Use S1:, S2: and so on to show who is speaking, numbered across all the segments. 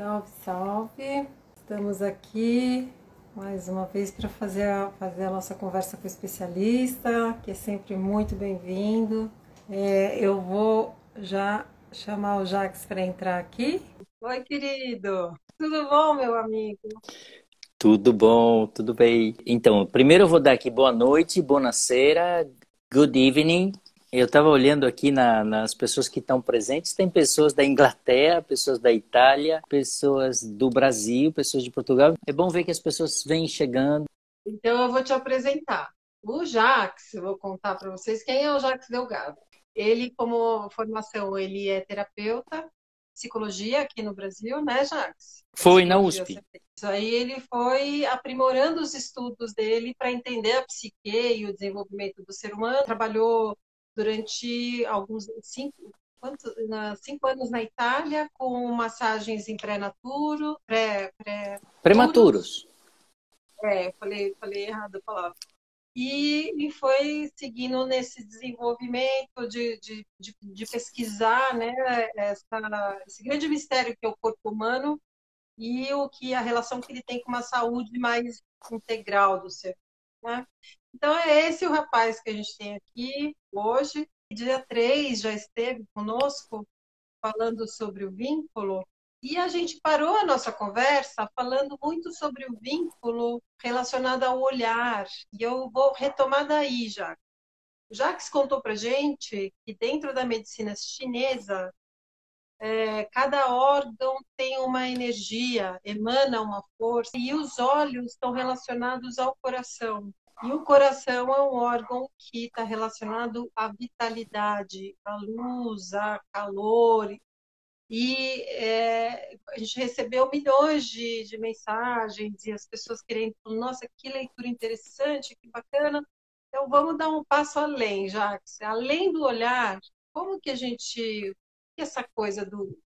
S1: Salve, salve! Estamos aqui mais uma vez para fazer a, fazer a nossa conversa com o especialista, que é sempre muito bem-vindo. É, eu vou já chamar o Jax para entrar aqui. Oi, querido! Tudo bom, meu amigo?
S2: Tudo bom, tudo bem. Então, primeiro eu vou dar aqui boa noite, boa cera, good evening eu estava olhando aqui na, nas pessoas que estão presentes. Tem pessoas da Inglaterra, pessoas da Itália, pessoas do Brasil, pessoas de Portugal. É bom ver que as pessoas vêm chegando.
S1: Então eu vou te apresentar. O Jax, eu vou contar para vocês quem é o Jax Delgado. Ele, como formação, ele é terapeuta, psicologia aqui no Brasil, né, Jax?
S2: Foi na USP.
S1: Isso aí ele foi aprimorando os estudos dele para entender a psique e o desenvolvimento do ser humano. Trabalhou durante alguns cinco, quantos, cinco anos na Itália com massagens em pré-naturo, pré, pré
S2: prematuros.
S1: É, falei, falei errado a palavra. E, e foi seguindo nesse desenvolvimento de, de, de, de pesquisar né, essa, esse grande mistério que é o corpo humano e o que a relação que ele tem com uma saúde mais integral do ser. Né? Então é esse o rapaz que a gente tem aqui hoje. Dia 3 já esteve conosco falando sobre o vínculo e a gente parou a nossa conversa falando muito sobre o vínculo relacionado ao olhar. E eu vou retomar daí, já. Jacques contou para gente que dentro da medicina chinesa, é, cada órgão tem uma energia, emana uma força, e os olhos estão relacionados ao coração. E o coração é um órgão que está relacionado à vitalidade, à luz, a calor. E é, a gente recebeu milhões de, de, mensagens e as pessoas querendo, nossa, que leitura interessante, que bacana. Então vamos dar um passo além, Jacques. Além do olhar, como que a gente. Que essa coisa do,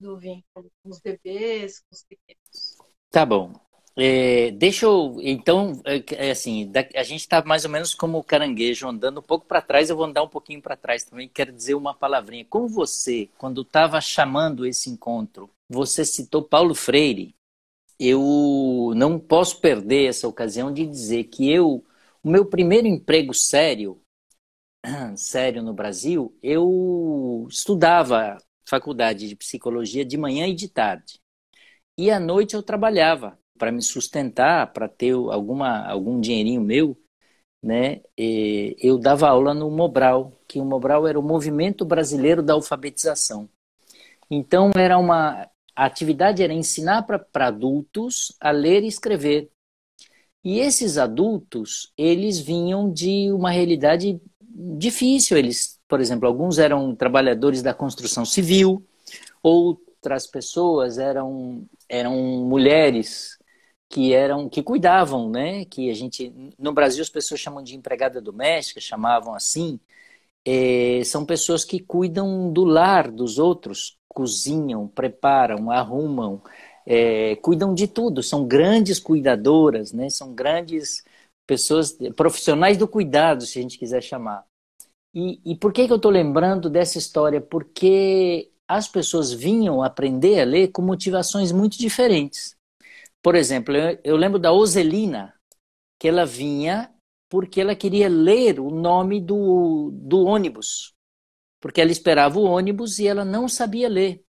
S1: do vínculo com os bebês, com os pequenos?
S2: Tá bom. É, deixa eu. Então, é, é assim, a gente está mais ou menos como o caranguejo andando um pouco para trás, eu vou andar um pouquinho para trás também. Quero dizer uma palavrinha. Como você, quando estava chamando esse encontro, você citou Paulo Freire, eu não posso perder essa ocasião de dizer que eu, o meu primeiro emprego sério, sério no Brasil, eu estudava faculdade de psicologia de manhã e de tarde. E à noite eu trabalhava para me sustentar, para ter alguma, algum dinheirinho meu, né, eu dava aula no Mobral, que o Mobral era o Movimento Brasileiro da Alfabetização. Então era uma a atividade era ensinar para adultos a ler e escrever. E esses adultos, eles vinham de uma realidade difícil. Eles, por exemplo, alguns eram trabalhadores da construção civil, outras pessoas eram eram mulheres que eram que cuidavam, né? Que a gente no Brasil as pessoas chamam de empregada doméstica, chamavam assim. É, são pessoas que cuidam do lar dos outros, cozinham, preparam, arrumam, é, cuidam de tudo. São grandes cuidadoras, né? São grandes pessoas profissionais do cuidado, se a gente quiser chamar. E, e por que, que eu estou lembrando dessa história? Porque as pessoas vinham aprender a ler com motivações muito diferentes. Por exemplo, eu, lembro da Oselina, que ela vinha porque ela queria ler o nome do, do ônibus. Porque ela esperava o ônibus e ela não sabia ler.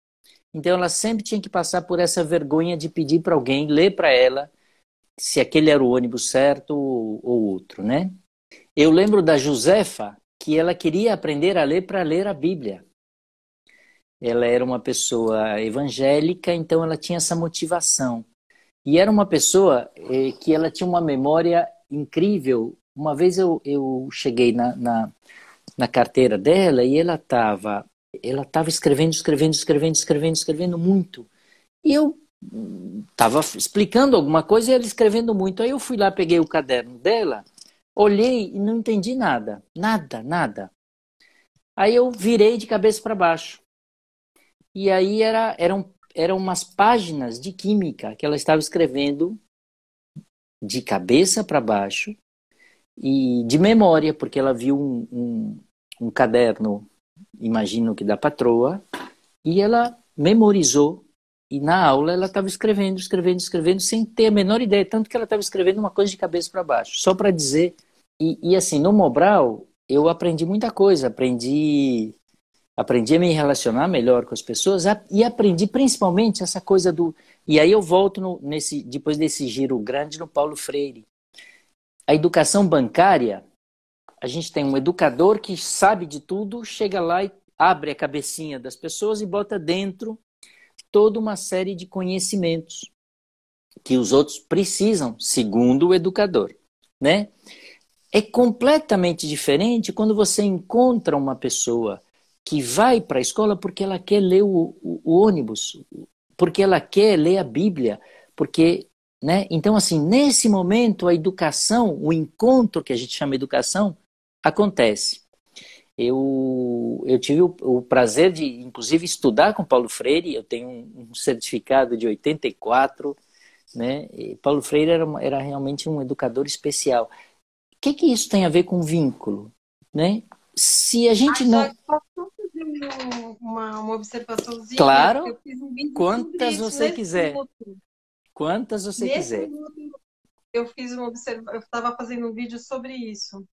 S2: Então ela sempre tinha que passar por essa vergonha de pedir para alguém ler para ela se aquele era o ônibus certo ou, ou outro, né? Eu lembro da Josefa que ela queria aprender a ler para ler a Bíblia. Ela era uma pessoa evangélica, então ela tinha essa motivação. E era uma pessoa eh, que ela tinha uma memória incrível. Uma vez eu, eu cheguei na, na, na carteira dela e ela estava ela tava escrevendo, escrevendo, escrevendo, escrevendo, escrevendo muito. E eu estava explicando alguma coisa e ela escrevendo muito. Aí eu fui lá, peguei o caderno dela, olhei e não entendi nada. Nada, nada. Aí eu virei de cabeça para baixo. E aí era, eram eram umas páginas de química que ela estava escrevendo de cabeça para baixo e de memória, porque ela viu um, um, um caderno, imagino que da patroa, e ela memorizou. E na aula ela estava escrevendo, escrevendo, escrevendo, sem ter a menor ideia, tanto que ela estava escrevendo uma coisa de cabeça para baixo, só para dizer. E, e, assim, no Mobral, eu aprendi muita coisa, aprendi aprendi a me relacionar melhor com as pessoas e aprendi principalmente essa coisa do e aí eu volto no, nesse depois desse giro grande no Paulo Freire. A educação bancária a gente tem um educador que sabe de tudo chega lá e abre a cabecinha das pessoas e bota dentro toda uma série de conhecimentos que os outros precisam segundo o educador né? É completamente diferente quando você encontra uma pessoa que vai para a escola porque ela quer ler o, o, o, ônibus, porque ela quer ler a Bíblia, porque, né? Então, assim, nesse momento a educação, o encontro que a gente chama de educação, acontece. Eu, eu tive o, o prazer de, inclusive, estudar com Paulo Freire, eu tenho um, um certificado de 84, né? E Paulo Freire era, era realmente um educador especial. O que, que isso tem a ver com vínculo? Né? Se a gente não
S1: uma, uma observaçãozinha.
S2: Claro. Eu fiz um Quantas você quiser. Minuto. Quantas você nesse quiser. Minuto,
S1: eu fiz uma observa... eu estava fazendo um vídeo sobre isso.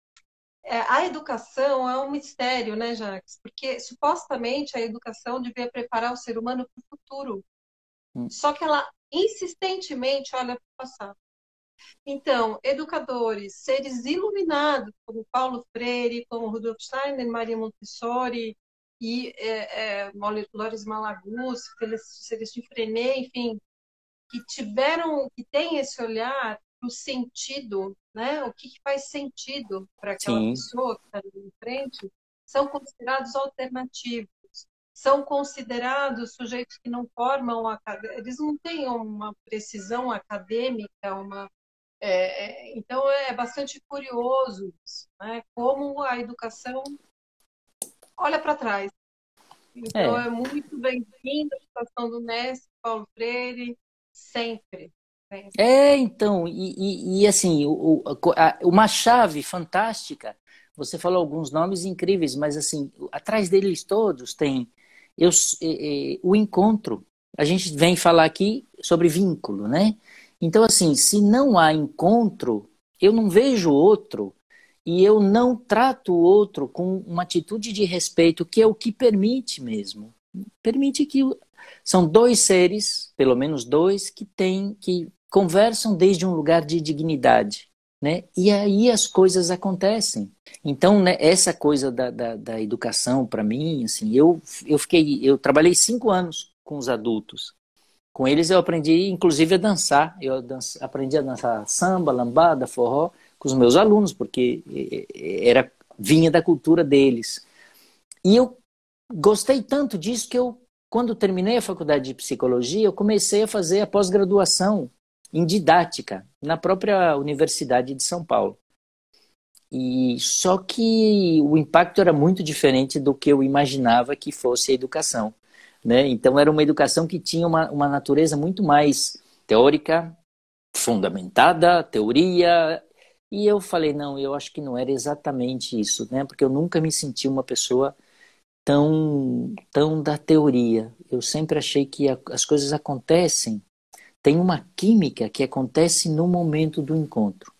S1: É, a educação é um mistério, né, Jacques? Porque supostamente a educação devia preparar o ser humano para o futuro. Hum. Só que ela insistentemente olha para o passado. Então, educadores, seres iluminados, como Paulo Freire, como Rudolf Steiner, Maria Montessori, e é, é, moleculares Malagus, Celestino Frenet, enfim, que tiveram, que tem esse olhar para o sentido, né? O que, que faz sentido para aquela Sim. pessoa que está ali em frente, são considerados alternativos, são considerados sujeitos que não formam, eles não têm uma precisão acadêmica, uma é, é então é bastante curioso isso, né? como a educação olha para trás. Então é, é muito bem-vindo a situação do Nesp, Paulo Freire, sempre.
S2: É, então, e, e, e assim, o, a, uma chave fantástica, você falou alguns nomes incríveis, mas assim, atrás deles todos tem eu, é, é, o encontro. A gente vem falar aqui sobre vínculo, né? Então, assim, se não há encontro, eu não vejo outro e eu não trato o outro com uma atitude de respeito, que é o que permite mesmo. Permite que são dois seres, pelo menos dois, que têm que conversam desde um lugar de dignidade, né? E aí as coisas acontecem. Então, né, essa coisa da, da, da educação para mim, assim, eu eu fiquei, eu trabalhei cinco anos com os adultos. Com eles eu aprendi, inclusive, a dançar. Eu aprendi a dançar samba, lambada, forró com os meus alunos, porque era vinha da cultura deles. E eu gostei tanto disso que eu, quando terminei a faculdade de psicologia, eu comecei a fazer a pós-graduação em didática na própria Universidade de São Paulo. E só que o impacto era muito diferente do que eu imaginava que fosse a educação. Né? Então era uma educação que tinha uma, uma natureza muito mais teórica, fundamentada, teoria, e eu falei, não, eu acho que não era exatamente isso, né? Porque eu nunca me senti uma pessoa tão, tão da teoria. Eu sempre achei que a, as coisas acontecem, tem uma química que acontece no momento do encontro,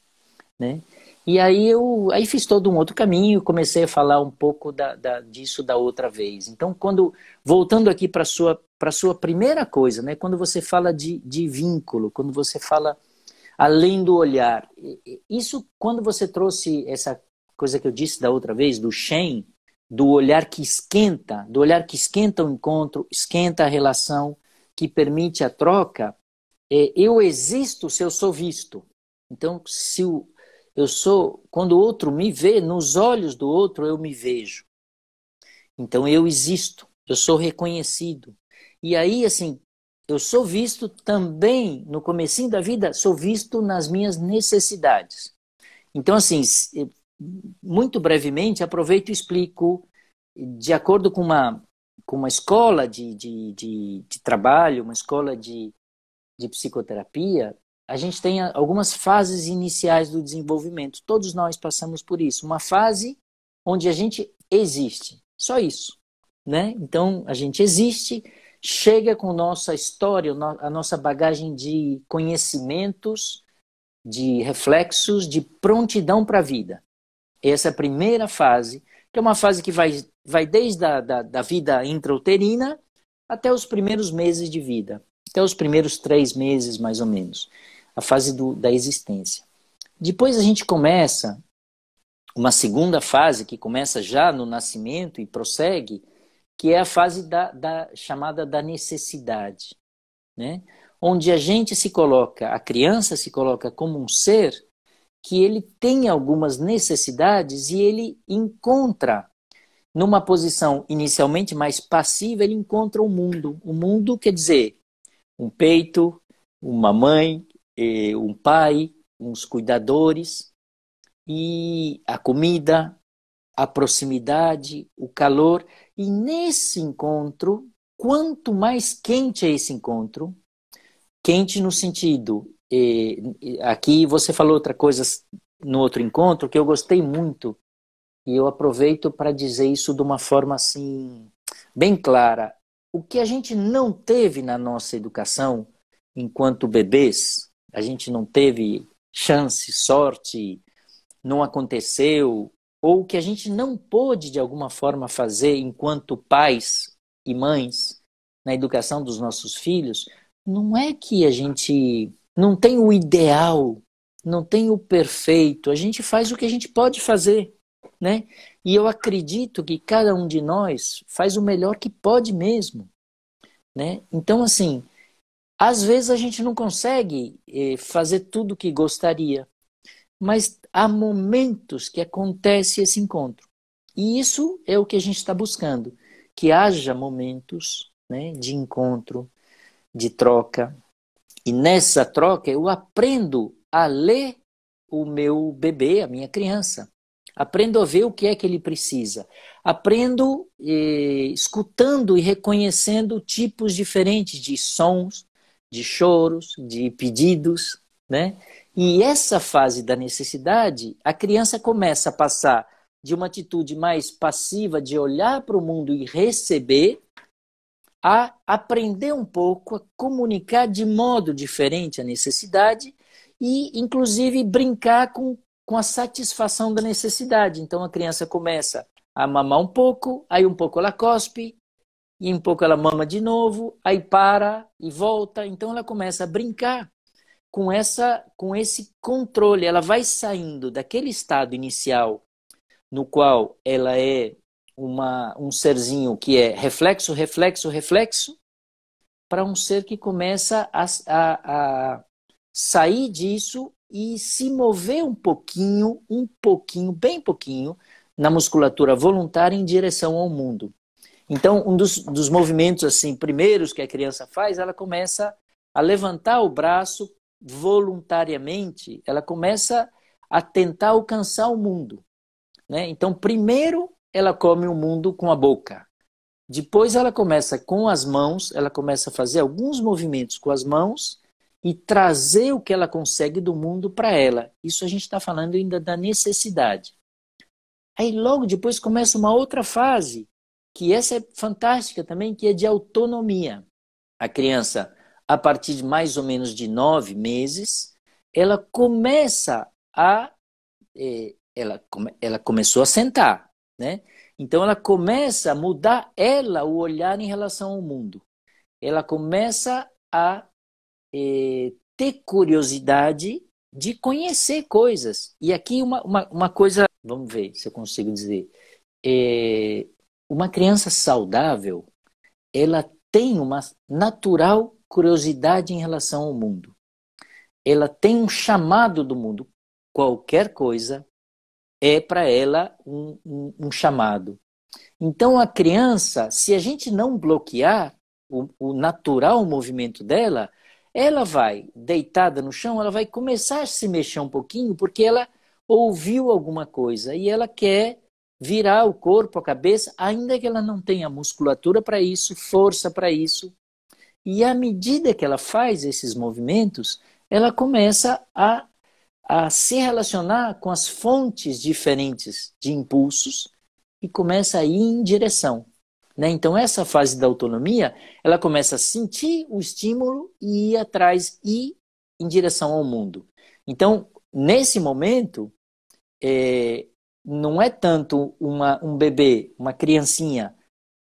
S2: né? E aí eu aí fiz todo um outro caminho, comecei a falar um pouco da, da disso da outra vez. Então, quando voltando aqui para sua para sua primeira coisa, né? Quando você fala de, de vínculo, quando você fala além do olhar. Isso, quando você trouxe essa coisa que eu disse da outra vez, do Shen, do olhar que esquenta, do olhar que esquenta o encontro, esquenta a relação, que permite a troca, é, eu existo se eu sou visto. Então, se eu sou, quando o outro me vê, nos olhos do outro eu me vejo. Então eu existo, eu sou reconhecido. E aí, assim, eu sou visto também no comecinho da vida, sou visto nas minhas necessidades. Então, assim, muito brevemente, aproveito e explico, de acordo com uma, com uma escola de, de, de, de trabalho, uma escola de, de psicoterapia, a gente tem algumas fases iniciais do desenvolvimento. Todos nós passamos por isso. Uma fase onde a gente existe, só isso. Né? Então, a gente existe, chega com nossa história, a nossa bagagem de conhecimentos, de reflexos, de prontidão para a vida. Essa é a primeira fase, que é uma fase que vai, vai desde a da, da vida intrauterina até os primeiros meses de vida, até os primeiros três meses, mais ou menos, a fase do, da existência. Depois a gente começa uma segunda fase, que começa já no nascimento e prossegue, que é a fase da, da chamada da necessidade, né? onde a gente se coloca, a criança se coloca como um ser que ele tem algumas necessidades e ele encontra numa posição inicialmente mais passiva, ele encontra o mundo. O mundo quer dizer um peito, uma mãe, um pai, uns cuidadores e a comida, a proximidade, o calor. E nesse encontro, quanto mais quente é esse encontro, quente no sentido, aqui você falou outra coisa no outro encontro que eu gostei muito e eu aproveito para dizer isso de uma forma assim bem clara. O que a gente não teve na nossa educação enquanto bebês, a gente não teve chance, sorte, não aconteceu, ou que a gente não pôde de alguma forma fazer enquanto pais e mães na educação dos nossos filhos, não é que a gente não tem o ideal, não tem o perfeito, a gente faz o que a gente pode fazer, né? E eu acredito que cada um de nós faz o melhor que pode mesmo, né? Então assim, às vezes a gente não consegue eh, fazer tudo o que gostaria, mas há momentos que acontece esse encontro. E isso é o que a gente está buscando, que haja momentos né, de encontro, de troca. E nessa troca eu aprendo a ler o meu bebê, a minha criança. Aprendo a ver o que é que ele precisa. Aprendo eh, escutando e reconhecendo tipos diferentes de sons, de choros, de pedidos, né? E essa fase da necessidade, a criança começa a passar de uma atitude mais passiva, de olhar para o mundo e receber, a aprender um pouco a comunicar de modo diferente a necessidade e, inclusive, brincar com, com a satisfação da necessidade. Então, a criança começa a mamar um pouco, aí um pouco ela cospe, e um pouco ela mama de novo, aí para e volta. Então, ela começa a brincar com essa com esse controle, ela vai saindo daquele estado inicial no qual ela é uma, um serzinho que é reflexo, reflexo, reflexo, para um ser que começa a, a, a sair disso e se mover um pouquinho, um pouquinho, bem pouquinho, na musculatura voluntária em direção ao mundo. Então, um dos, dos movimentos assim primeiros que a criança faz, ela começa a levantar o braço voluntariamente, ela começa a tentar alcançar o mundo. Né? Então, primeiro ela come o mundo com a boca. Depois ela começa com as mãos, ela começa a fazer alguns movimentos com as mãos e trazer o que ela consegue do mundo para ela. Isso a gente está falando ainda da necessidade. Aí logo depois começa uma outra fase, que essa é fantástica também, que é de autonomia. A criança a partir de mais ou menos de nove meses, ela começa a. Eh, ela, ela começou a sentar, né? Então ela começa a mudar ela o olhar em relação ao mundo. Ela começa a eh, ter curiosidade de conhecer coisas. E aqui uma, uma, uma, coisa, vamos ver se eu consigo dizer. É, uma criança saudável, ela tem uma natural curiosidade em relação ao mundo. Ela tem um chamado do mundo. Qualquer coisa é para ela um, um, um, chamado. Então, a criança, se a gente não bloquear o, o natural movimento dela, ela vai, deitada no chão, ela vai começar a se mexer um pouquinho porque ela ouviu alguma coisa e ela quer virar o corpo, a cabeça, ainda que ela não tenha musculatura para isso, força para isso, e à medida que ela faz esses movimentos, ela começa a, a se relacionar com as fontes diferentes de impulsos e começa a ir em direção. Né? Então, essa fase da autonomia, ela começa a sentir o estímulo e ir atrás, ir em direção ao mundo. Então, nesse momento, é, não é tanto uma, um bebê, uma criancinha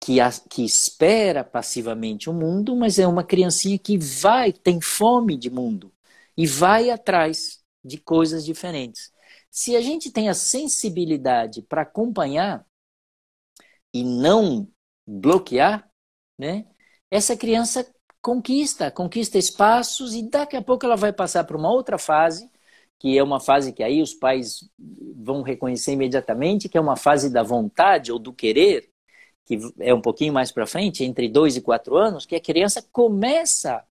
S2: que, a, que espera passivamente o mundo, mas é uma criancinha que vai, tem fome de mundo e vai atrás de coisas diferentes. Se a gente tem a sensibilidade para acompanhar e não bloquear, né? Essa criança conquista, conquista espaços e daqui a pouco ela vai passar para uma outra fase, que é uma fase que aí os pais vão reconhecer imediatamente, que é uma fase da vontade ou do querer, que é um pouquinho mais para frente, entre dois e quatro anos, que a criança começa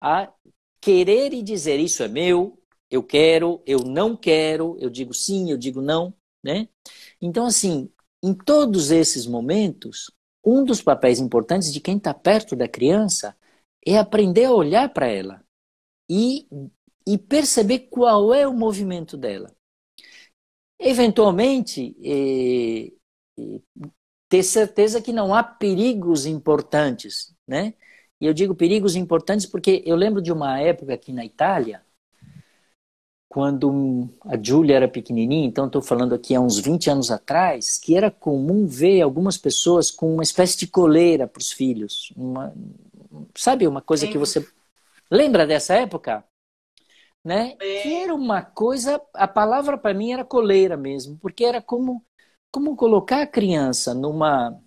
S2: a querer e dizer isso é meu, eu quero, eu não quero, eu digo sim, eu digo não, né? Então assim, em todos esses momentos, um dos papéis importantes de quem está perto da criança é aprender a olhar para ela e, e perceber qual é o movimento dela. Eventualmente, eh, eh, ter certeza que não há perigos importantes, né? E eu digo perigos importantes porque eu lembro de uma época aqui na Itália, quando a Júlia era pequenininha, então estou falando aqui há uns 20 anos atrás, que era comum ver algumas pessoas com uma espécie de coleira para os filhos. Uma, sabe, uma coisa Sim. que você. Lembra dessa época? Né? Que era uma coisa. A palavra para mim era coleira mesmo, porque era como, como colocar a criança numa.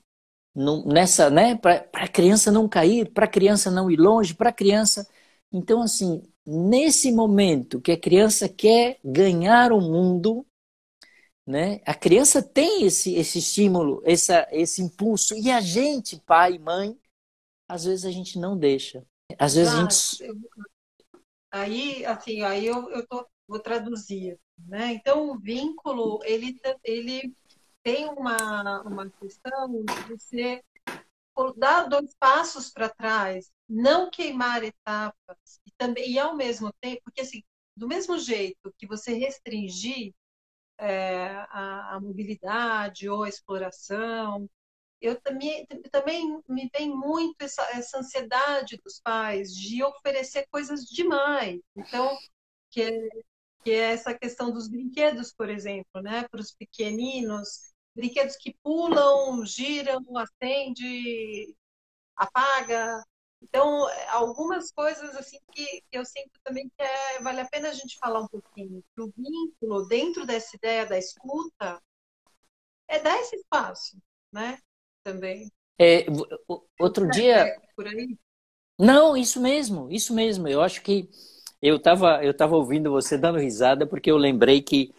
S2: num, nessa, né? Para a criança não cair, para a criança não ir longe, para a criança. Então, assim, nesse momento que a criança quer ganhar o mundo, né? A criança tem esse, esse estímulo, essa, esse impulso, e a gente, pai, mãe, às vezes a gente não deixa. Às vezes ah, a gente.
S1: Aí, assim, aí eu, eu tô, vou traduzir, né? Então, o vínculo, ele, ele tem uma, uma questão de ser dar dois passos para trás, não queimar etapas e também e ao mesmo tempo, porque assim, do mesmo jeito que você restringir é, a, a, mobilidade ou a exploração, eu também, também me vem muito essa, essa ansiedade dos pais de oferecer coisas demais. Então, que é, que é essa questão dos brinquedos, por exemplo, né, para os pequeninos, brinquedos que pulam, giram, acende, apaga. Então, algumas coisas assim que eu sinto também que é, vale a pena a gente falar um pouquinho. O vínculo dentro dessa ideia da escuta é dar esse espaço, né? Também.
S2: É, outro dia. É, por aí? Não, isso mesmo, isso mesmo. Eu acho que eu estava eu tava ouvindo você dando risada porque eu lembrei que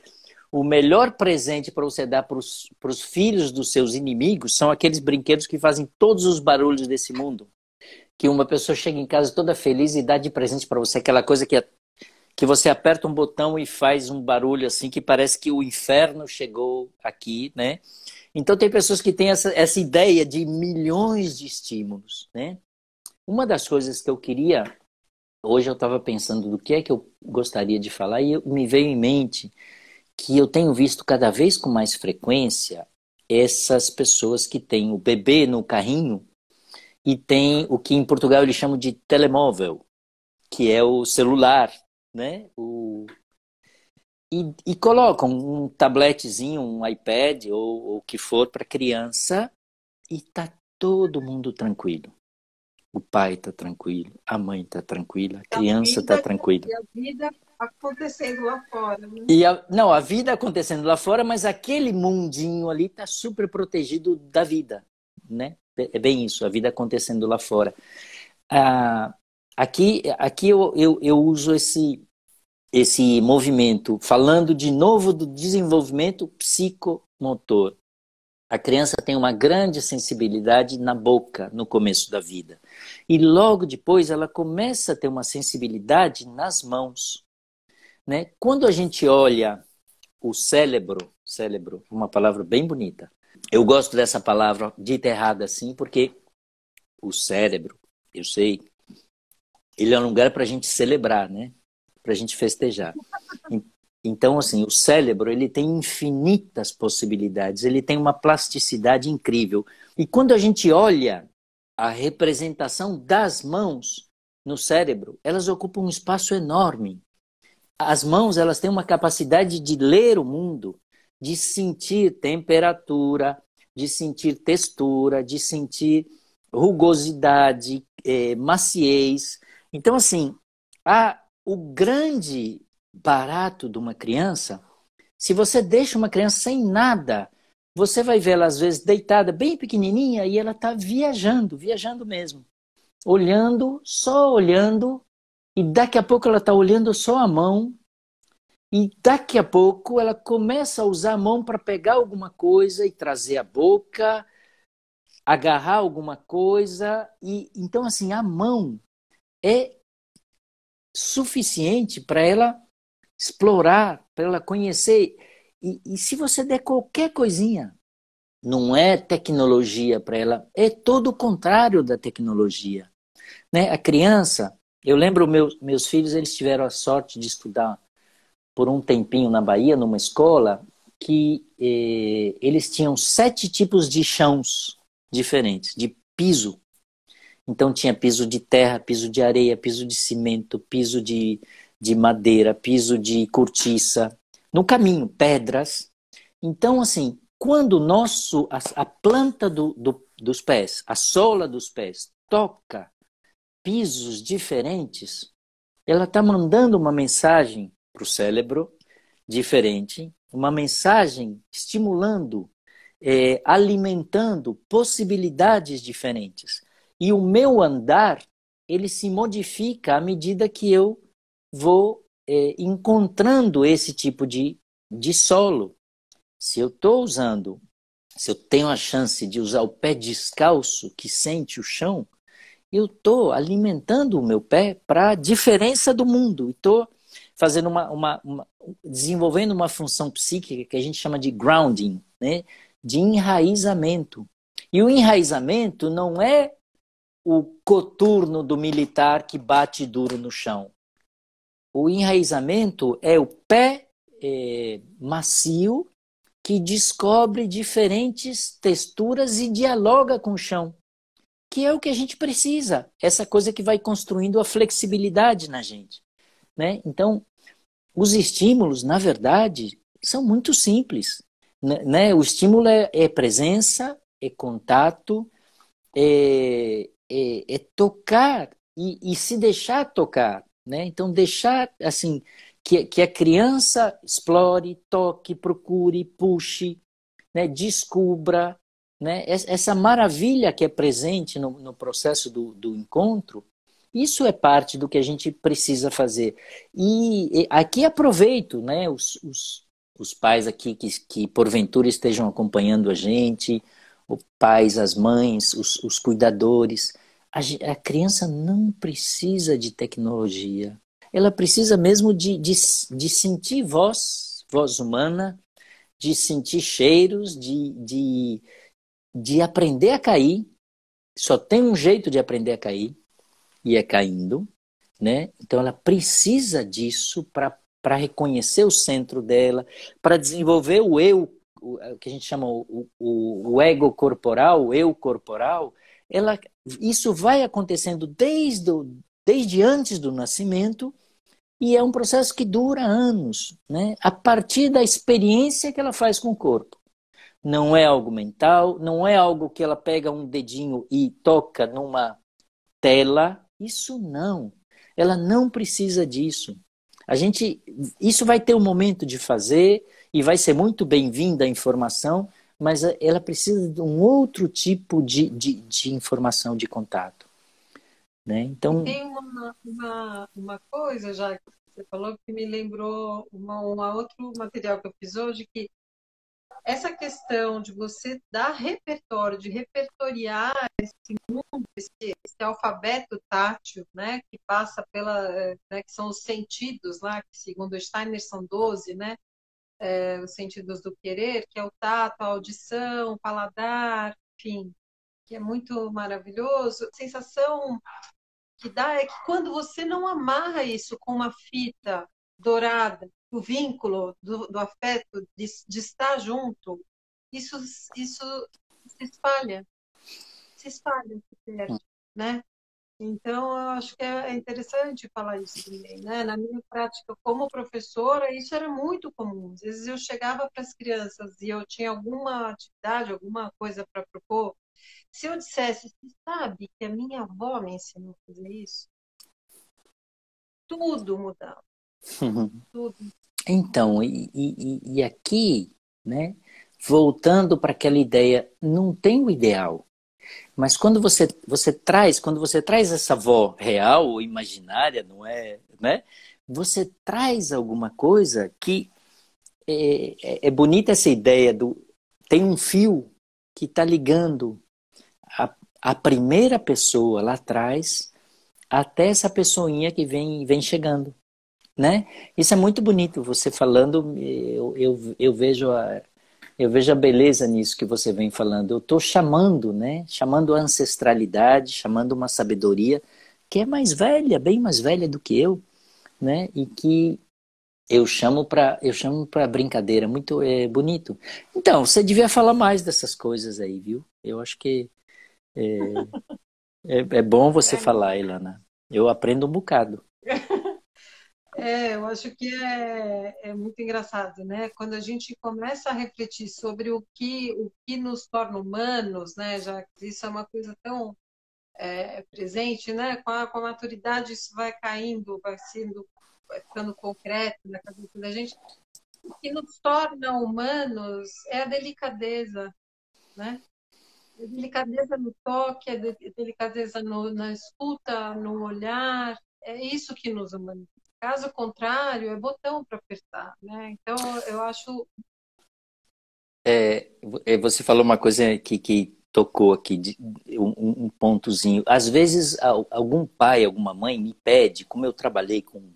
S2: o melhor presente para você dar para os filhos dos seus inimigos são aqueles brinquedos que fazem todos os barulhos desse mundo. Que uma pessoa chega em casa toda feliz e dá de presente para você aquela coisa que, que você aperta um botão e faz um barulho assim que parece que o inferno chegou aqui, né? Então tem pessoas que têm essa, essa ideia de milhões de estímulos, né? Uma das coisas que eu queria, hoje eu estava pensando do que é que eu gostaria de falar e me veio em mente que eu tenho visto cada vez com mais frequência essas pessoas que têm o bebê no carrinho e tem o que em Portugal eles chamam de telemóvel, que é o celular, né? O... E, e colocam um tabletzinho, um iPad ou o que for para criança e tá todo mundo tranquilo. O pai está tranquilo, a mãe está tranquila, a criança está tranquila.
S1: E a vida acontecendo lá fora. Né?
S2: E a, não, a vida acontecendo lá fora, mas aquele mundinho ali está super protegido da vida, né? É bem isso, a vida acontecendo lá fora. Ah, aqui aqui eu, eu, eu uso esse, esse movimento, falando de novo do desenvolvimento psicomotor. A criança tem uma grande sensibilidade na boca no começo da vida. E logo depois ela começa a ter uma sensibilidade nas mãos. Né? Quando a gente olha o cérebro, cérebro, uma palavra bem bonita. Eu gosto dessa palavra dita errada assim, porque o cérebro, eu sei, ele é um lugar para a gente celebrar, né? Para a gente festejar. Então, assim, o cérebro ele tem infinitas possibilidades, ele tem uma plasticidade incrível. E quando a gente olha a representação das mãos no cérebro, elas ocupam um espaço enorme. As mãos elas têm uma capacidade de ler o mundo, de sentir temperatura, de sentir textura, de sentir rugosidade, eh, maciez. Então, assim, a, o grande barato de uma criança, se você deixa uma criança sem nada, você vai vê-la às vezes deitada, bem pequenininha, e ela está viajando, viajando mesmo. Olhando, só olhando, e daqui a pouco ela está olhando só a mão, e daqui a pouco ela começa a usar a mão para pegar alguma coisa e trazer a boca, agarrar alguma coisa. E então assim, a mão é suficiente para ela explorar, para ela conhecer. E, e se você der qualquer coisinha, não é tecnologia para ela, é todo o contrário da tecnologia. Né? A criança, eu lembro meus, meus filhos, eles tiveram a sorte de estudar por um tempinho na Bahia, numa escola, que eh, eles tinham sete tipos de chãos diferentes, de piso. Então tinha piso de terra, piso de areia, piso de cimento, piso de, de madeira, piso de cortiça. No caminho, pedras. Então, assim, quando nosso, a, a planta do, do, dos pés, a sola dos pés, toca pisos diferentes, ela está mandando uma mensagem para o cérebro diferente, uma mensagem estimulando, é, alimentando possibilidades diferentes. E o meu andar, ele se modifica à medida que eu vou é, encontrando esse tipo de, de solo. Se eu estou usando, se eu tenho a chance de usar o pé descalço que sente o chão, eu estou alimentando o meu pé para a diferença do mundo. Estou fazendo uma, uma, uma, desenvolvendo uma função psíquica que a gente chama de grounding, né? de enraizamento. E o enraizamento não é o coturno do militar que bate duro no chão. O enraizamento é o pé é, macio que descobre diferentes texturas e dialoga com o chão, que é o que a gente precisa, essa coisa que vai construindo a flexibilidade na gente. Né? Então, os estímulos, na verdade, são muito simples. Né? O estímulo é, é presença, é contato, é, é, é tocar e, e, se deixar tocar. Né? Então, deixar assim que, que a criança explore, toque, procure, puxe, né? descubra. Né? Essa maravilha que é presente no, no processo do, do encontro isso é parte do que a gente precisa fazer. E, aqui aproveito, né, os, os, os pais aqui que, que porventura estejam acompanhando a gente, os pais, as mães, os, os cuidadores. A, a, criança não precisa de tecnologia. Ela precisa mesmo de, de, de sentir voz, voz humana, de sentir cheiros, de, de, de aprender a cair. Só tem um jeito de aprender a cair, e é caindo, né? Então ela precisa disso para reconhecer o centro dela, para desenvolver o eu, o, que a gente chama o, o, o ego corporal, o eu corporal. Ela, isso vai acontecendo desde, o, desde antes do nascimento e é um processo que dura anos, né? A partir da experiência que ela faz com o corpo. Não é algo mental, não é algo que ela pega um dedinho e toca numa tela isso não. Ela não precisa disso. A gente, isso vai ter um momento de fazer e vai ser muito bem-vinda a informação, mas ela precisa de um outro tipo de, de, de informação, de contato. Né? Então...
S1: Tem uma, uma, uma coisa, já que você falou, que me lembrou um outro material que eu fiz hoje, que essa questão de você dar repertório, de repertoriar esse mundo, esse, esse alfabeto tátil, né, que passa pela, né, que são os sentidos lá, que segundo Steiner são 12, né, é, os sentidos do querer, que é o tato, a audição, o paladar, enfim, que é muito maravilhoso. A sensação que dá é que quando você não amarra isso com uma fita dourada, do vínculo, do, do afeto, de, de, estar junto, isso, isso se espalha, se espalha, se perde, né? Então, eu acho que é interessante falar isso também, né? Na minha prática como professora, isso era muito comum. Às vezes eu chegava para as crianças e eu tinha alguma atividade, alguma coisa para propor. Se eu dissesse, você sabe que a minha avó me ensinou a fazer isso? Tudo mudava. Tudo.
S2: Então, e, e, e aqui, né? Voltando para aquela ideia, não tem o ideal. Mas quando você, você traz, quando você traz essa avó real ou imaginária, não é, né? Você traz alguma coisa que é, é, é bonita essa ideia do tem um fio que está ligando a, a primeira pessoa lá atrás até essa pessoinha que vem vem chegando, né? Isso é muito bonito. Você falando, eu, eu, eu vejo a, eu vejo a beleza nisso que você vem falando. Eu estou chamando, né? Chamando a ancestralidade, chamando uma sabedoria que é mais velha, bem mais velha do que eu, né? E que eu chamo para eu chamo para brincadeira, muito é, bonito. Então, você devia falar mais dessas coisas aí, viu? Eu acho que é, é, é bom você falar, Ilana. Eu aprendo um bocado.
S1: É, eu acho que é, é muito engraçado, né? Quando a gente começa a refletir sobre o que, o que nos torna humanos, né? Já que isso é uma coisa tão é, presente, né? Com a, com a maturidade isso vai caindo, vai sendo, vai ficando concreto na cabeça da gente. O que nos torna humanos é a delicadeza, né? A delicadeza no toque, a delicadeza no, na escuta, no olhar, é isso que nos humaniza. Caso contrário, é botão para apertar, né? Então, eu acho.
S2: É, é, você falou uma coisa que, que tocou aqui, de, um, um, pontozinho. Às vezes, algum pai, alguma mãe me pede, como eu trabalhei com,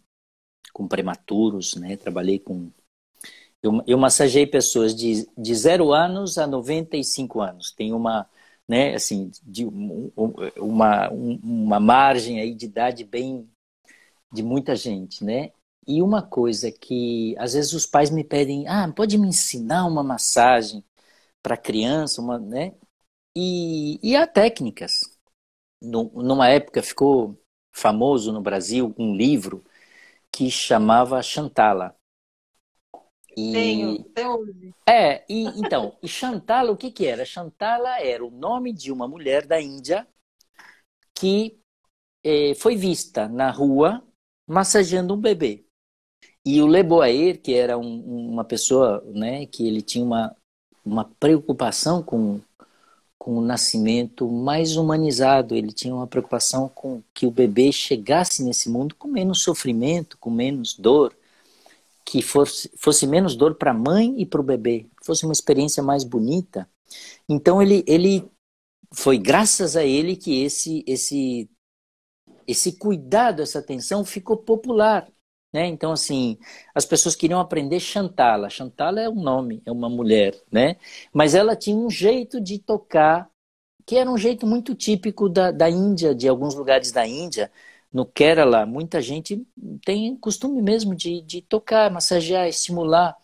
S2: com prematuros, né? Trabalhei com. Eu, eu massageei pessoas de, de 0 anos a 95 anos. Tem uma, né, assim, de uma, uma margem aí de idade bem de muita gente, né? E uma coisa que às vezes os pais me pedem, ah, pode me ensinar uma massagem para criança, uma, né? E, e há técnicas. numa época ficou famoso no Brasil um livro que chamava Chantala.
S1: E... Tenho, até hoje.
S2: É, e então, e Chantala, o que que era? Chantala era o nome de uma mulher da Índia que eh, foi vista na rua massageando um bebê. E o Leboair, que era um, uma pessoa né, que ele tinha uma, uma preocupação com, com o nascimento mais humanizado, ele tinha uma preocupação com que o bebê chegasse nesse mundo com menos sofrimento, com menos dor, que fosse, fosse menos dor para a mãe e para o bebê, fosse uma experiência mais bonita. Então ele, ele foi graças a ele que esse, esse esse cuidado, essa atenção ficou popular. Né? Então, assim, as pessoas queriam aprender Chantala. Chantala é um nome, é uma mulher, né? Mas ela tinha um jeito de tocar que era um jeito muito típico da, da Índia, de alguns lugares da Índia. No Kerala, muita gente tem costume mesmo de, de tocar, massagear, estimular.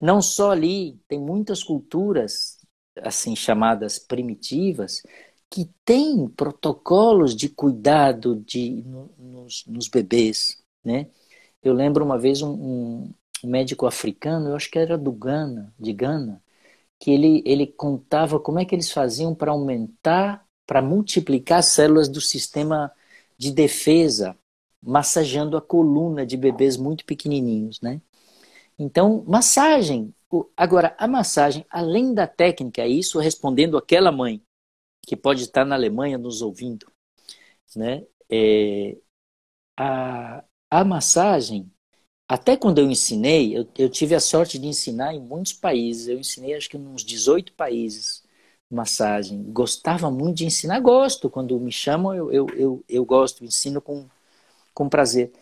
S2: Não só ali, tem muitas culturas, assim, chamadas primitivas, que tem protocolos de cuidado de, no, nos, nos, bebês, né? Eu lembro uma vez um, um, médico africano, eu acho que era do Ghana, de Ghana, que ele, ele contava como é que eles faziam para aumentar, para multiplicar as células do sistema de defesa, massageando a coluna de bebês muito pequenininhos, né? Então, massagem. Agora, a massagem, além da técnica, isso respondendo aquela mãe que pode estar na Alemanha nos ouvindo, né? É, a, a massagem, até quando eu ensinei, eu, eu, tive a sorte de ensinar em muitos países. Eu ensinei acho que uns 18 países massagem. Gostava muito de ensinar, gosto. Quando me chamam, eu, eu, eu, eu gosto, ensino com, com prazer.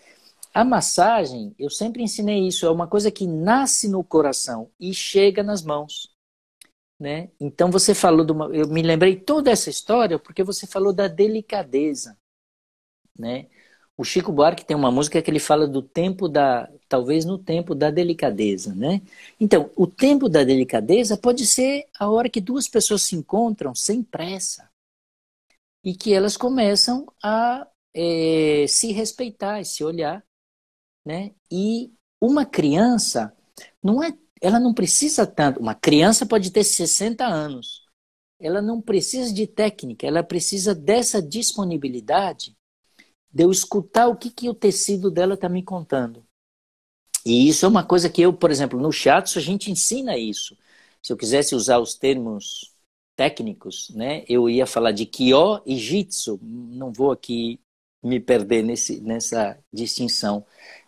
S2: A massagem, eu sempre ensinei isso, é uma coisa que nasce no coração e chega nas mãos. Né? Então você falou de uma, eu me lembrei toda essa história porque você falou da delicadeza, né? o Chico Buarque tem uma música que ele fala do tempo da, talvez no tempo da delicadeza, né? Então, o tempo da delicadeza pode ser a hora que duas pessoas se encontram sem pressa e que elas começam a é, se respeitar e se olhar, né? E uma criança não é, ela não precisa tanto. Uma criança pode ter 60 anos, ela não precisa de técnica, ela precisa dessa disponibilidade de eu escutar o que, que o tecido dela está me contando. E isso é uma coisa que eu, por exemplo, no Shiatsu a gente ensina isso. Se eu quisesse usar os termos técnicos, né, eu ia falar de Kyo e Jitsu. Não vou aqui me perder nesse, nessa distinção.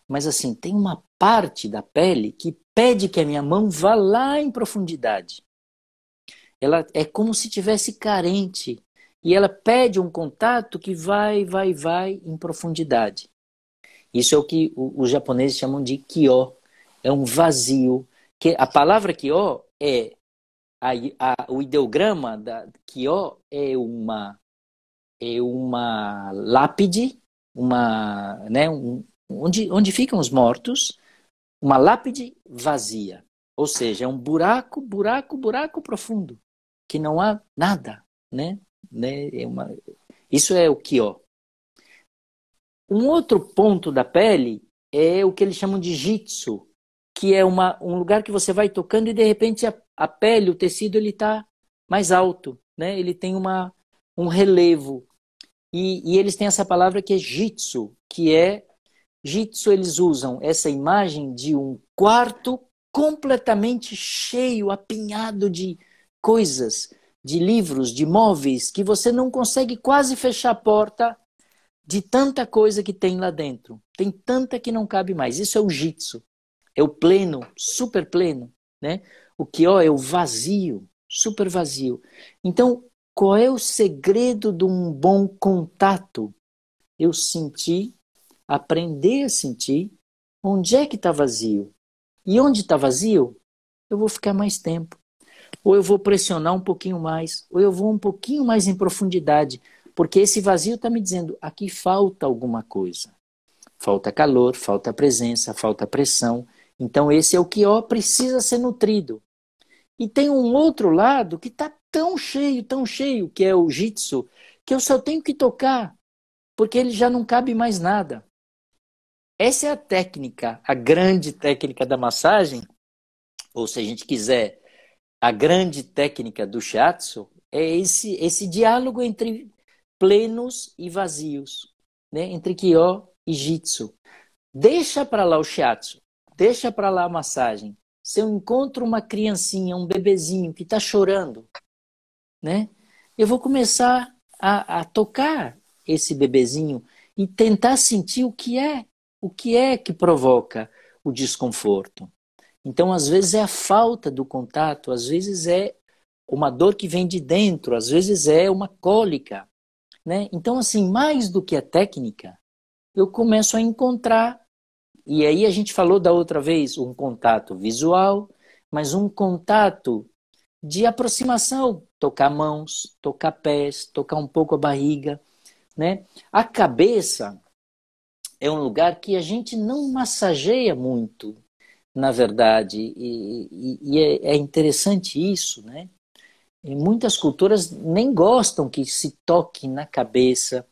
S2: Mas assim, tem uma parte da pele que pede que a minha mão vá lá em profundidade. Ela é como se tivesse carente e ela pede um contato que vai, vai, vai em profundidade. Isso é o que os japoneses chamam de kyo. É um vazio. Que a palavra kyo é a, a, o ideograma da kyo é uma é uma lápide, uma, né, um, onde, onde ficam os mortos, uma lápide vazia. Ou seja, é um buraco, buraco, buraco profundo, que não há nada, né? né? É uma... Isso é o Kyo. Um outro ponto da pele é o que eles chamam de jitsu, que é uma, um lugar que você vai tocando e de repente a, a pele, o tecido, ele está mais alto, né? Ele tem uma, um relevo. E, e eles têm essa palavra que é jitsu, que é jitsu eles usam essa imagem de um quarto completamente cheio, apinhado de coisas de livros, de móveis, que você não consegue quase fechar a porta de tanta coisa que tem lá dentro. Tem tanta que não cabe mais. Isso é o jitsu. É o pleno, super pleno, né? O que é o vazio, super vazio. Então, qual é o segredo de um bom contato? Eu senti, aprender a sentir onde é que está vazio. E onde está vazio, eu vou ficar mais tempo ou eu vou pressionar um pouquinho mais, ou eu vou um pouquinho mais em profundidade, porque esse vazio está me dizendo aqui falta alguma coisa. Falta calor, falta presença, falta pressão. Então esse é o que ó precisa ser nutrido. E tem um outro lado que está tão cheio, tão cheio, que é o jitsu, que eu só tenho que tocar, porque ele já não cabe mais nada. Essa é a técnica, a grande técnica da massagem, ou se a gente quiser a grande técnica do shiatsu é esse, esse diálogo entre plenos e vazios, né? entre kyo e jitsu. Deixa para lá o shiatsu, deixa para lá a massagem. Se eu encontro uma criancinha, um bebezinho que está chorando, né? eu vou começar a, a tocar esse bebezinho e tentar sentir o que é, o que é que provoca o desconforto. Então, às vezes, é a falta do contato, às vezes é uma dor que vem de dentro, às vezes é uma cólica. Né? Então, assim, mais do que a técnica, eu começo a encontrar. E aí a gente falou da outra vez um contato visual, mas um contato de aproximação, tocar mãos, tocar pés, tocar um pouco a barriga, né? A cabeça é um lugar que a gente não massageia muito, na verdade. E, e, e é, é, interessante isso, né? E muitas culturas nem gostam que se toque na cabeça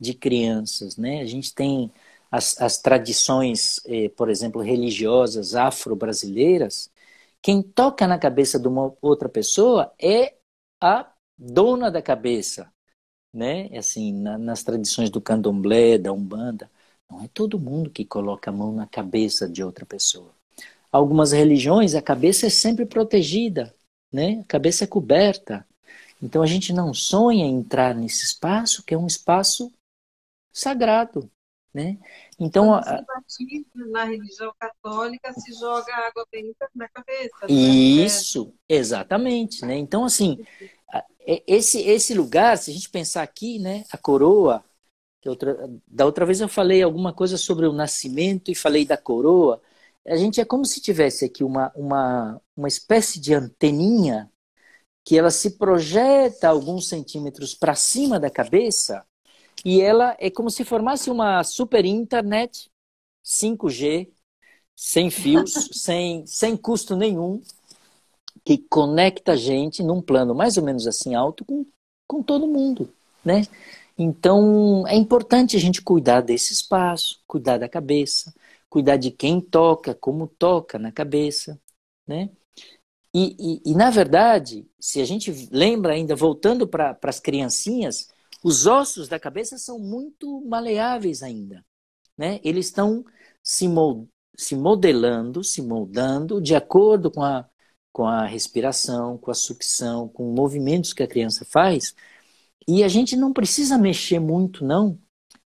S2: de crianças, né? A gente tem as, as tradições, eh, por exemplo, religiosas afro-brasileiras. Quem toca na cabeça de uma outra pessoa é a dona da cabeça, né? Assim, na, nas tradições do candomblé, da umbanda, não é todo mundo que coloca a mão na cabeça de outra pessoa algumas religiões, a cabeça é sempre protegida, né? a cabeça é coberta. Então a gente não sonha entrar nesse espaço, que é um espaço sagrado. Né? Então,
S1: a... na religião católica se joga água benta na cabeça. Né?
S2: Isso, exatamente. Né? Então, assim, esse, esse lugar, se a gente pensar aqui, né, a coroa, outra, da outra vez eu falei alguma coisa sobre o nascimento e falei da coroa a gente é como se tivesse aqui uma, uma, uma espécie de anteninha que ela se projeta alguns centímetros para cima da cabeça e ela é como se formasse uma super internet 5G, sem fios, sem, sem custo nenhum, que conecta a gente num plano mais ou menos assim alto com, com todo mundo, né? Então, é importante a gente cuidar desse espaço, cuidar da cabeça, cuidar de quem toca, como toca na cabeça, né? E, e, e na verdade, se a gente lembra ainda, voltando para as criancinhas, os ossos da cabeça são muito maleáveis ainda, né? Eles estão se, se modelando, se moldando de acordo com a, com a respiração, com a sucção, com movimentos que a criança faz. E a gente não precisa mexer muito, não,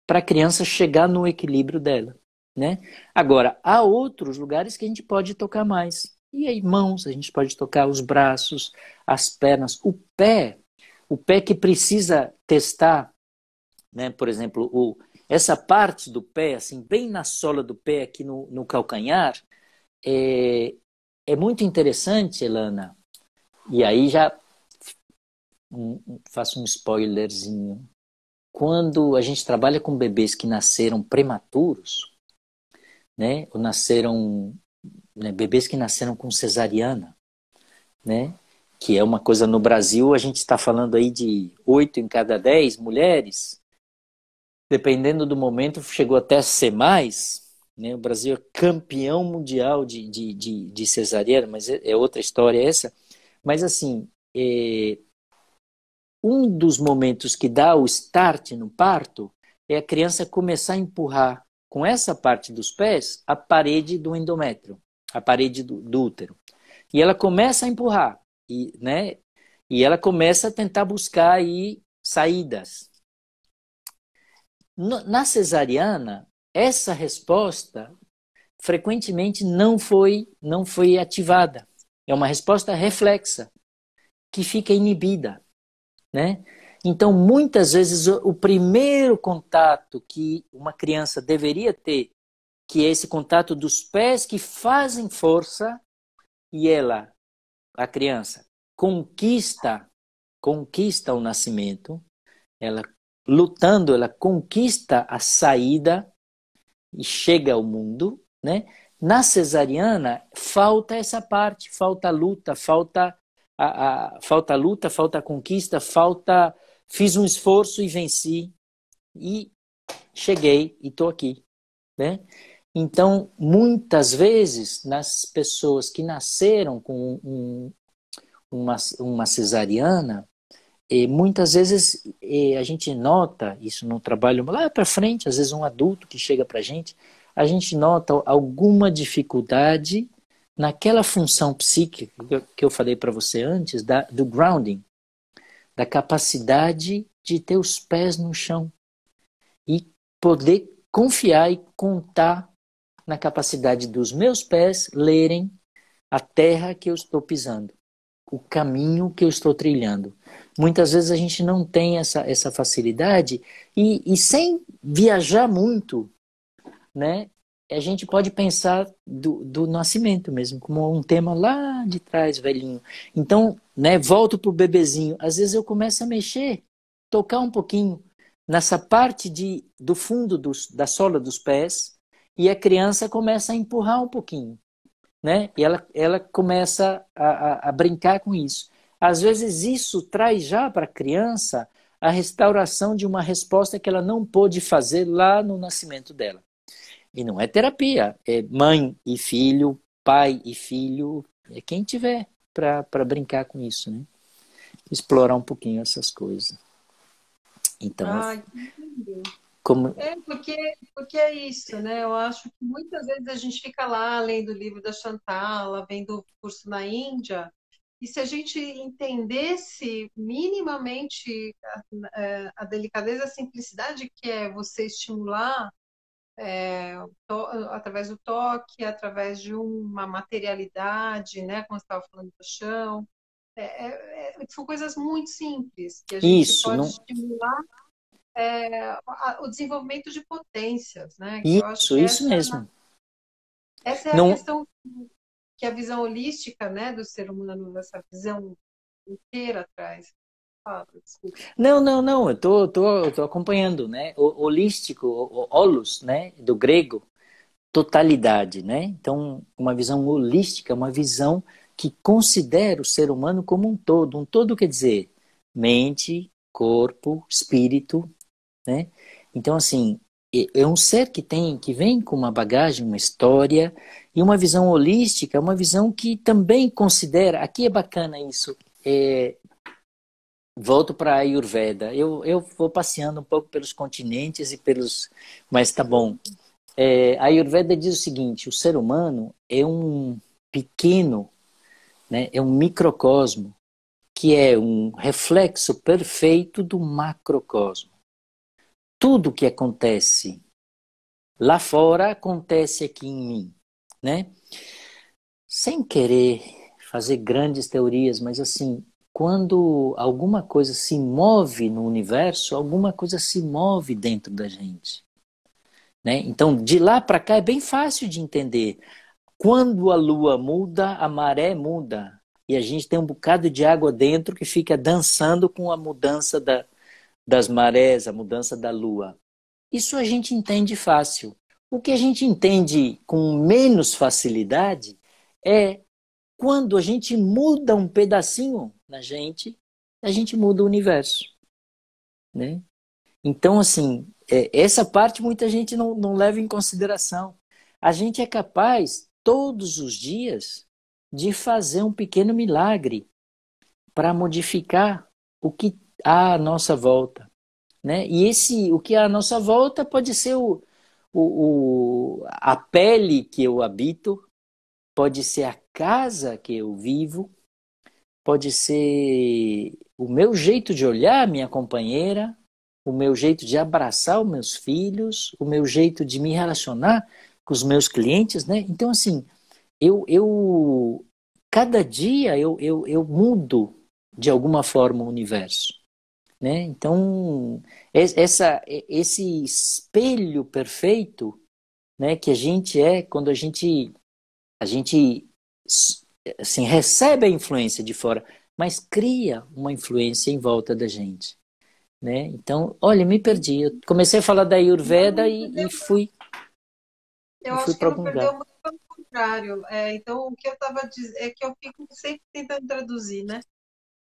S2: para a criança chegar no equilíbrio dela. Né? Agora, há outros lugares que a gente pode tocar mais. E aí, mãos, a gente pode tocar os braços, as pernas, o pé, o pé que precisa testar, né? Por exemplo, o, essa parte do pé, assim, bem na sola do pé, aqui no, no calcanhar, é, é muito interessante, Elana. E aí já faço um spoilerzinho. Quando a gente trabalha com bebês que nasceram prematuros, né, ou nasceram né, bebês que nasceram com cesariana, né, que é uma coisa no Brasil, a gente está falando aí de oito em cada dez mulheres, dependendo do momento, chegou até a ser mais. Né? O Brasil é campeão mundial de, de, de, de cesariana, mas é, é, outra história essa. Mas, assim, é... um dos momentos que dá o start no parto é a criança começar a empurrar com essa parte dos pés a parede do endométrio, a parede do, do útero. E ela começa a empurrar, e, né? E ela começa a tentar buscar aí saídas, na cesariana, essa resposta frequentemente não foi não foi ativada. É uma resposta reflexa que fica inibida, né? Então, muitas vezes o primeiro contato que uma criança deveria ter, que é esse contato dos pés que fazem força e ela, a criança, conquista conquista o nascimento, ela lutando, ela conquista a saída e chega ao mundo, né? Na cesariana falta essa parte, falta luta, falta a, a falta luta, falta conquista, falta fiz um esforço e venci e cheguei e estou aqui, né? Então, muitas vezes, nas pessoas que nasceram com um, uma, uma cesariana, e muitas vezes a gente nota isso no trabalho lá para frente, às vezes um adulto que chega para a gente, a gente nota alguma dificuldade naquela função psíquica que eu falei para você antes, da, do grounding, da capacidade de ter os pés no chão e poder confiar e contar na capacidade dos meus pés lerem a terra que eu estou pisando, o caminho que eu estou trilhando. Muitas vezes a gente não tem essa, essa facilidade e, e sem viajar muito, né? A gente pode pensar do, do nascimento mesmo, como um tema lá de trás, velhinho. Então, né, volto pro bebezinho. Às vezes eu começo a mexer, tocar um pouquinho nessa parte de, do fundo dos, da sola dos pés e a criança começa a empurrar um pouquinho, né? E ela, ela começa a, a, a brincar com isso. Às vezes isso traz já para a criança a restauração de uma resposta que ela não pôde fazer lá no nascimento dela. E não é terapia, é mãe e filho, pai e filho, é quem tiver para brincar com isso, né? Explorar um pouquinho essas coisas. Então,
S1: ah, como... É, porque, porque é isso, né? Eu acho que muitas vezes a gente fica lá lendo o livro da Chantal, vendo o curso na Índia, e se a gente entendesse minimamente a, é, a delicadeza, a simplicidade que é você estimular é, to, através do toque, através de uma materialidade, né, como você estava falando do chão, é, é, é, são coisas muito simples que a gente Isso, pode não... estimular é, o desenvolvimento de potências, né?
S2: Isso, isso mesmo.
S1: Essa é não... a questão que a visão holística né, do ser humano, essa visão inteira traz.
S2: Não, não, não, eu tô, tô, tô acompanhando, né? O, holístico, o, né? Do grego, totalidade, né? Então, uma visão holística, uma visão que considera o ser humano como um todo. Um todo quer dizer mente, corpo, espírito, né? Então, assim, é um ser que tem, que vem com uma bagagem, uma história e uma visão holística, uma visão que também considera. Aqui é bacana isso. É, volto para a Ayurveda. Eu, eu vou passeando um pouco pelos continentes e pelos, mas tá bom. É, a Ayurveda diz o seguinte: o ser humano é um pequeno, né? É um microcosmo que é um reflexo perfeito do macrocosmo. Tudo que acontece lá fora acontece aqui em mim, né? Sem querer fazer grandes teorias, mas assim, quando alguma coisa se move no universo, alguma coisa se move dentro da gente. Né? Então, de lá para cá é bem fácil de entender. Quando a lua muda, a maré muda e a gente tem um bocado de água dentro que fica dançando com a mudança da, das marés, a mudança da lua. Isso a gente entende fácil. O que a gente entende com menos facilidade é quando a gente muda um pedacinho na gente, a gente muda o universo. Né? Então, assim, é, essa parte muita gente não, não leva em consideração. A gente é capaz, todos os dias, de fazer um pequeno milagre para modificar o que há à nossa volta. Né? E esse, o que há à nossa volta pode ser o, o, o, a pele que eu habito, pode ser a casa que eu vivo, pode ser o meu jeito de olhar minha companheira, o meu jeito de abraçar os meus filhos, o meu jeito de me relacionar com os meus clientes, né? Então, assim, eu, eu cada dia eu, eu, eu mudo de alguma forma o universo. Né? Então, essa, esse espelho perfeito né, que a gente é quando a gente, a gente assim, recebe a influência de fora, mas cria uma influência em volta da gente. Né? Então, olha, me perdi. Eu comecei a falar da Ayurveda e, e fui.
S1: Eu acho que não perdeu muito pelo contrário. É, então, o que eu estava dizendo é que eu fico sempre tentando traduzir, né?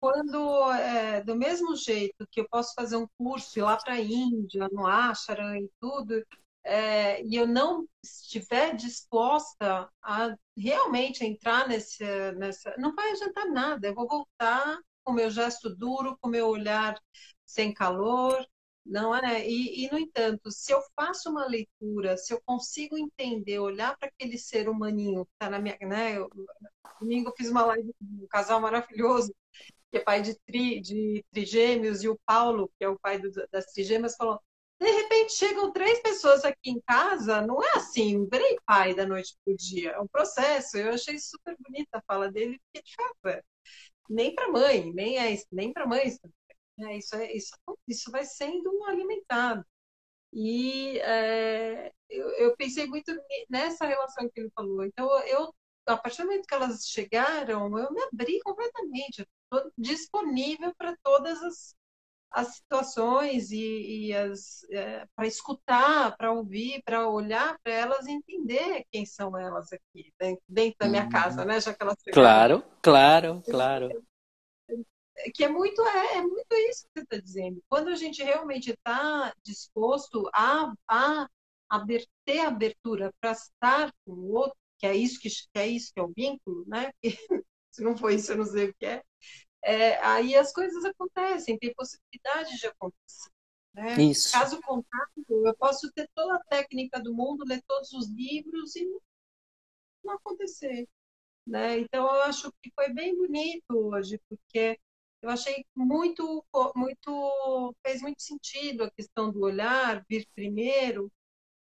S1: Quando, é, do mesmo jeito que eu posso fazer um curso ir lá para a Índia, no Ashram e tudo, é, e eu não estiver disposta a realmente entrar nesse, nessa. Não vai adiantar nada. Eu vou voltar com meu gesto duro, com meu olhar sem calor, não é? E, e, no entanto, se eu faço uma leitura, se eu consigo entender, olhar para aquele ser humaninho que está na minha. Né? Eu, domingo eu fiz uma live com um casal maravilhoso, que é pai de, tri, de trigêmeos, e o Paulo, que é o pai do, das trigêmeas, falou: de repente chegam três pessoas aqui em casa, não é assim, virei pai da noite para o dia, é um processo. Eu achei super bonita a fala dele, porque de fato é. Nem para mãe, nem é nem para mães é, isso, é, isso, isso vai sendo alimentado. E é, eu, eu, pensei muito nessa relação que ele falou. Então, eu, a partir do momento que elas chegaram, eu me abri completamente. Estou disponível para todas as, as situações e, e as é, para escutar, para ouvir, para olhar para elas e entender quem são elas aqui dentro, dentro da minha uhum. casa, né? Já que elas
S2: chegaram. Claro, claro, claro
S1: que é muito é, é muito isso que você está dizendo. Quando a gente realmente está disposto a, a, a ter abertura para estar com o outro, que é isso que, que é isso que é o vínculo, né? Se não for isso, eu não sei o que é. É aí as coisas acontecem, tem possibilidade de acontecer. Né?
S2: Isso.
S1: Caso contrário, eu posso ter toda a técnica do mundo, ler todos os livros e não acontecer. Né? Então, eu acho que foi bem bonito hoje, porque eu achei muito, muito, fez muito sentido a questão do olhar, vir primeiro,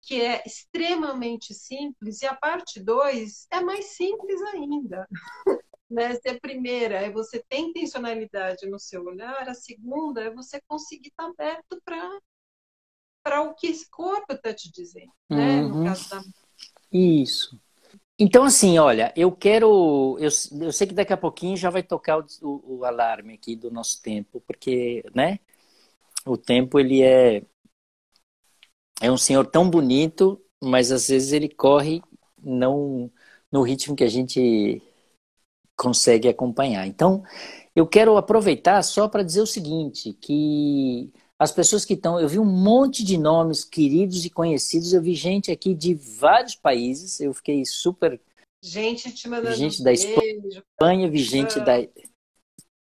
S1: que é extremamente simples, e a parte 2 é mais simples ainda. né? Se a primeira é você ter intencionalidade no seu olhar, a segunda é você conseguir estar aberto para o que esse corpo está te dizendo, né?
S2: Uhum. No caso da... Isso. Então, assim, olha, eu quero. Eu, eu sei que daqui a pouquinho já vai tocar o, o, o alarme aqui do nosso tempo, porque, né? O tempo, ele é. É um senhor tão bonito, mas às vezes ele corre não no ritmo que a gente consegue acompanhar. Então, eu quero aproveitar só para dizer o seguinte, que as pessoas que estão, eu vi um monte de nomes queridos e conhecidos, eu vi gente aqui de vários países, eu fiquei super
S1: gente te mandando
S2: gente da Espanha, vi gente da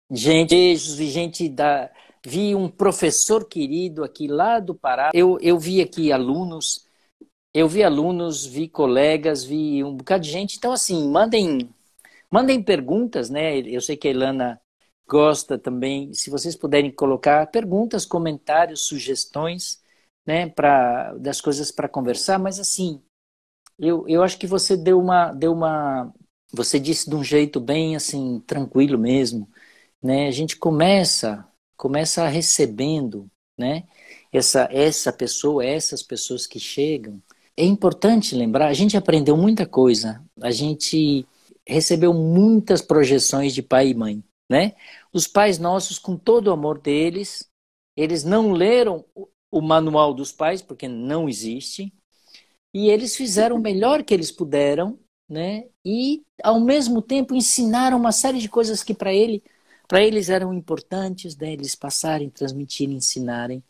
S2: gente, beijos, vi gente da vi um professor querido aqui lá do Pará. Eu, eu vi aqui alunos, eu vi alunos, vi colegas, vi um bocado de gente. Então assim, mandem mandem perguntas, né? Eu sei que a Ilana gosta também, se vocês puderem colocar perguntas, comentários, sugestões, né, para das coisas para conversar, mas assim, eu, eu acho que você deu uma deu uma você disse de um jeito bem assim tranquilo mesmo, né? A gente começa começa recebendo, né? Essa essa pessoa, essas pessoas que chegam. É importante lembrar, a gente aprendeu muita coisa, a gente recebeu muitas projeções de pai e mãe né? Os pais nossos, com todo o amor deles, eles não leram o manual dos pais, porque não existe, e eles fizeram o melhor que eles puderam, né? E ao mesmo tempo ensinaram uma série de coisas que para ele, para eles eram importantes, né? Eles passarem, transmitirem, ensinarem.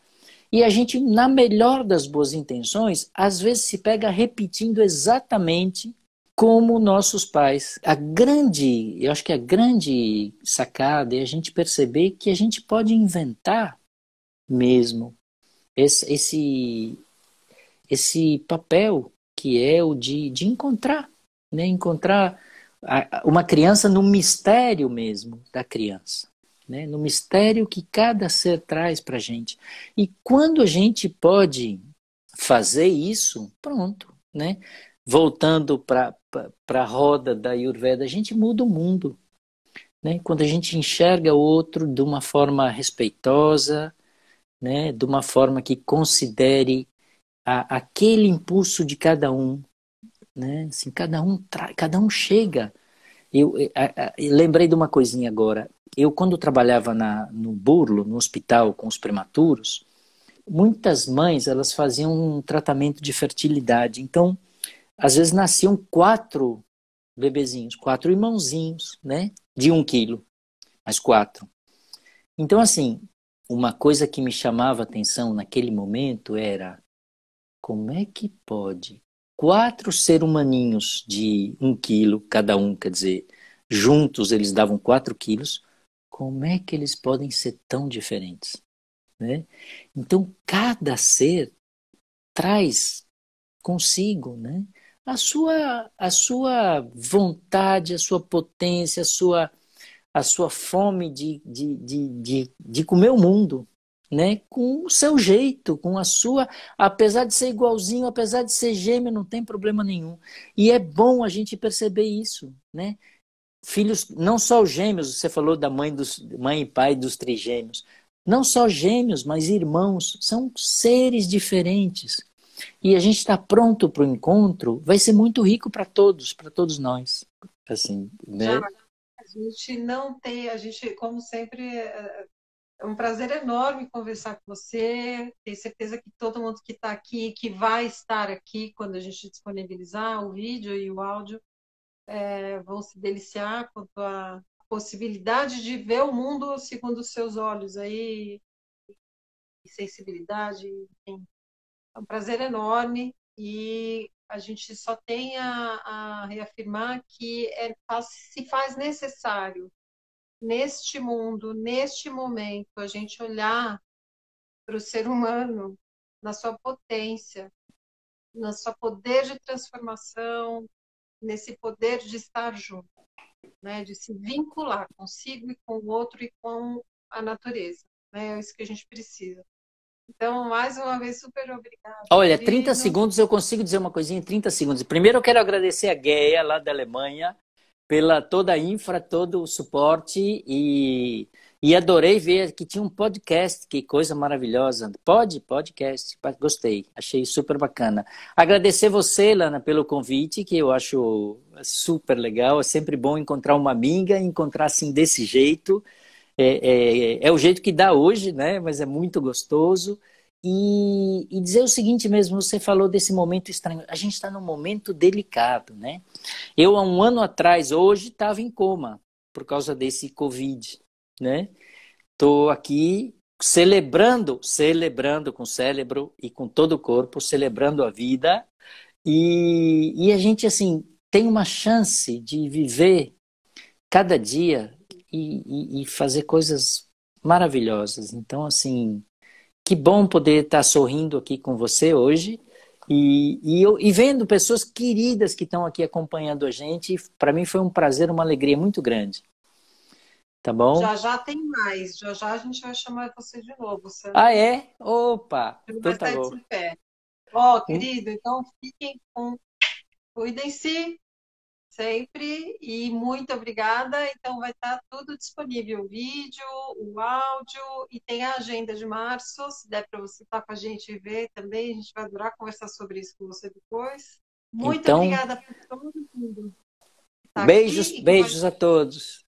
S2: E a gente, na melhor das boas intenções, às vezes se pega repetindo exatamente como nossos pais. A grande, eu acho que a grande sacada é a gente perceber que a gente pode inventar mesmo esse, esse, esse papel que é o de, de encontrar, né? encontrar uma criança no mistério mesmo da criança. Né? No mistério que cada ser traz para a gente. E quando a gente pode fazer isso, pronto. Né? Voltando para a roda da Ayurveda, a gente muda o mundo. Né? Quando a gente enxerga o outro de uma forma respeitosa, né? de uma forma que considere a, aquele impulso de cada um. Né? Assim, cada, um cada um chega. Eu, eu, lembrei de uma coisinha agora. Eu, quando trabalhava na, no Burlo, no hospital com os prematuros, muitas mães elas faziam um tratamento de fertilidade. Então, às vezes nasciam quatro bebezinhos, quatro irmãozinhos, né? De um quilo, mas quatro. Então, assim, uma coisa que me chamava atenção naquele momento era como é que pode quatro ser humaninhos de um quilo cada um, quer dizer, juntos eles davam quatro quilos, como é que eles podem ser tão diferentes? Né? Então, cada ser traz consigo né, a sua, a sua vontade, a sua potência, a sua, a sua fome de, de, de, de, de comer o mundo, né? com o seu jeito, com a sua. Apesar de ser igualzinho, apesar de ser gêmeo, não tem problema nenhum. E é bom a gente perceber isso. Né? Filhos, não só os gêmeos, você falou da mãe, dos, mãe e pai dos trigêmeos. Não só gêmeos, mas irmãos, são seres diferentes e a gente está pronto para o encontro, vai ser muito rico para todos, para todos nós. Assim, né?
S1: A gente não tem, a gente, como sempre, é, é um prazer enorme conversar com você. Tenho certeza que todo mundo que está aqui, que vai estar aqui quando a gente disponibilizar o vídeo e o áudio, é, vão se deliciar com a possibilidade de ver o mundo segundo os seus olhos aí, e sensibilidade, enfim. É um prazer enorme e a gente só tem a, a reafirmar que é, se faz necessário neste mundo, neste momento, a gente olhar para o ser humano na sua potência, no seu poder de transformação, nesse poder de estar junto, né? de se vincular consigo e com o outro e com a natureza. Né? É isso que a gente precisa. Então, mais uma vez, super obrigada.
S2: Olha, 30 segundos eu consigo dizer uma coisinha em 30 segundos. Primeiro eu quero agradecer a Gueia, lá da Alemanha, pela toda a infra, todo o suporte e, E adorei ver que tinha um podcast, que coisa maravilhosa. Pode, podcast, gostei, achei super bacana. Agradecer você, Lana, pelo convite, que eu acho super legal. É sempre bom encontrar uma amiga, encontrar assim desse jeito. É, é, é o jeito que dá hoje, né? Mas é muito gostoso. E, e, dizer o seguinte mesmo, você falou desse momento estranho. A gente está num momento delicado, né? Eu, há um ano atrás, hoje, estava em coma por causa desse Covid, né? Estou aqui celebrando, celebrando com o cérebro e com todo o corpo, celebrando a vida. E, e a gente, assim, tem uma chance de viver cada dia e, e, e fazer coisas maravilhosas. Então, assim, que bom poder estar sorrindo aqui com você hoje e, e, eu, e vendo pessoas queridas que estão aqui acompanhando a gente. Para mim foi um prazer, uma alegria muito grande. Tá bom?
S1: Já já tem mais. Já já a gente vai chamar você de novo. Você
S2: ah, é? Opa! Então tá bom.
S1: Ó, oh, querido, então fiquem com. Cuidem-se sempre e muito obrigada. Então vai estar tudo disponível, o vídeo, o áudio e tem a agenda de março, se der para você estar com a gente e ver também, a gente vai adorar conversar sobre isso com você depois. Muito então, obrigada por todo mundo.
S2: Tá beijos, beijos a todos.